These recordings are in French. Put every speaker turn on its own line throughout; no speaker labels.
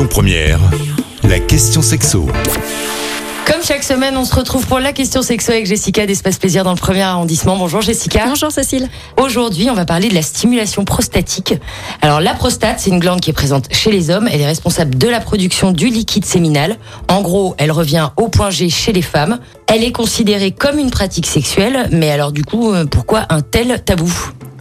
Lyon Première, la question sexo.
Comme chaque semaine, on se retrouve pour la question sexo avec Jessica d'Espace Plaisir dans le premier arrondissement. Bonjour Jessica.
Bonjour Cécile.
Aujourd'hui, on va parler de la stimulation prostatique. Alors la prostate, c'est une glande qui est présente chez les hommes. Elle est responsable de la production du liquide séminal. En gros, elle revient au point G chez les femmes. Elle est considérée comme une pratique sexuelle. Mais alors du coup, euh, pourquoi un tel tabou?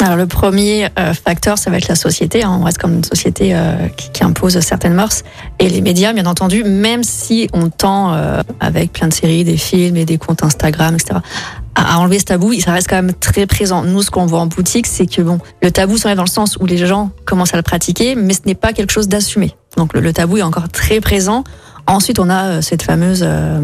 Alors le premier euh, facteur, ça va être la société. hein. On reste comme une société euh, qui, qui impose certaines mœurs. Et les médias, bien entendu, même si on tend, euh, avec plein de séries, des films et des comptes Instagram, etc., à, enlever ce tabou, ça reste quand même très présent. Nous, ce qu'on voit en boutique, c'est que bon, le tabou s'enlève dans le sens où les gens commencent à le pratiquer, mais ce n'est pas quelque chose d'assumé. Donc le, le tabou est encore très présent. Ensuite, on a euh, cette fameuse euh,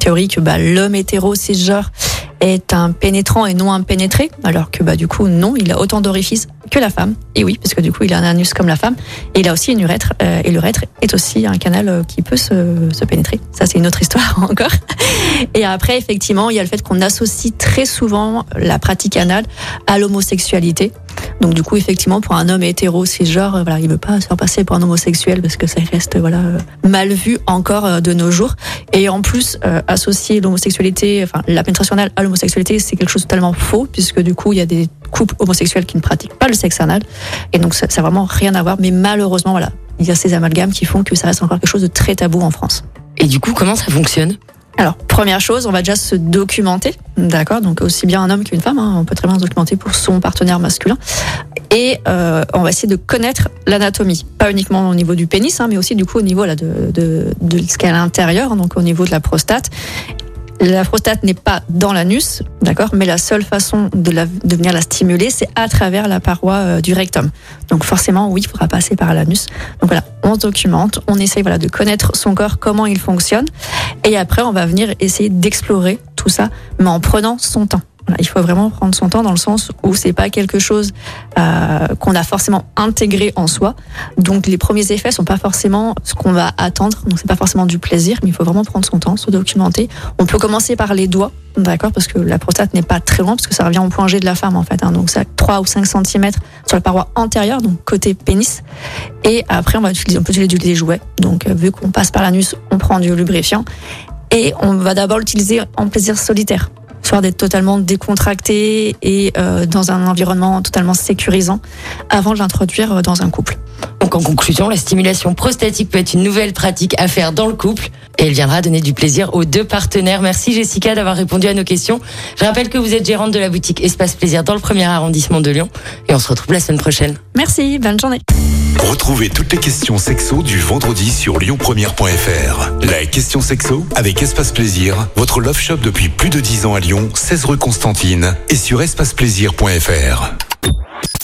théorie que bah, l'homme hétéro cisgenre est un pénétrant et non un pénétré, alors que bah du coup non, il a autant d'orifices que la femme. Et oui, parce que du coup il a un anus comme la femme, et il a aussi une urètre, euh, et l'urètre est aussi un canal euh, qui peut se, se pénétrer. Ça c'est une autre histoire encore. Et après effectivement il y a le fait qu'on associe très souvent la pratique anale à l'homosexualité. Donc du coup effectivement pour un homme hétéro cisgenre, euh, voilà, il veut pas se faire passer pour un homosexuel parce que ça reste voilà euh, mal vu encore euh, de nos jours. Et en plus associer l'homosexualité, enfin la pénétration anale à l'homosexualité, c'est quelque chose de totalement faux puisque du coup il y a des couples homosexuels qui ne pratiquent pas le sexe anal et donc ça, ça a vraiment rien à voir. Mais malheureusement voilà, il y a ces amalgames qui font que ça reste encore quelque chose de très tabou en France.
Et du coup, comment ça fonctionne?
Alors, première chose, on va déjà se documenter, d'accord Donc aussi bien un homme qu'une femme, hein, on peut très bien se documenter pour son partenaire masculin. Et euh, on va essayer de connaître l'anatomie, pas uniquement au niveau du pénis, hein, mais aussi du coup au niveau là, de, de, de ce qu'il y a à l'intérieur, hein, donc au niveau de la prostate. La prostate n'est pas dans l'anus, d'accord, mais la seule façon de, la, de venir la stimuler, c'est à travers la paroi euh, du rectum. Donc forcément, oui, il faudra passer par l'anus. Donc voilà, on se documente, on essaye voilà de connaître son corps, comment il fonctionne, et après on va venir essayer d'explorer tout ça, mais en prenant son temps. Il faut vraiment prendre son temps dans le sens où c'est pas quelque chose euh, qu'on a forcément intégré en soi. Donc les premiers effets sont pas forcément ce qu'on va attendre. Donc c'est pas forcément du plaisir, mais il faut vraiment prendre son temps, se documenter. On peut commencer par les doigts, d'accord, parce que la prostate n'est pas très loin, parce que ça revient au point G de la femme en fait. hein. donc ça 3 ou 5 cm sur la paroi antérieure, donc côté pénis. Et après on va utiliser, on peut utiliser des jouets. Donc euh, vu qu'on passe par l'anus, on prend du lubrifiant. Et on va d'abord l'utiliser en plaisir solitaire histoire d'être totalement décontracté et euh, dans un environnement totalement sécurisant avant de l'introduire euh, dans un couple.
Donc en conclusion, la stimulation prostatique peut être une nouvelle pratique à faire dans le couple et elle viendra donner du plaisir aux deux partenaires. Merci Jessica d'avoir répondu à nos questions. Je rappelle que vous êtes gérante de la boutique Espace Plaisir dans le premier arrondissement de Lyon et on se retrouve la semaine prochaine.
Merci, bonne journée.
Retrouvez toutes les questions sexo du vendredi sur lyonpremière.fr. La question sexo avec Espace Plaisir, votre love shop depuis plus de 10 ans à Lyon, 16 rue Constantine et sur espaceplaisir.fr.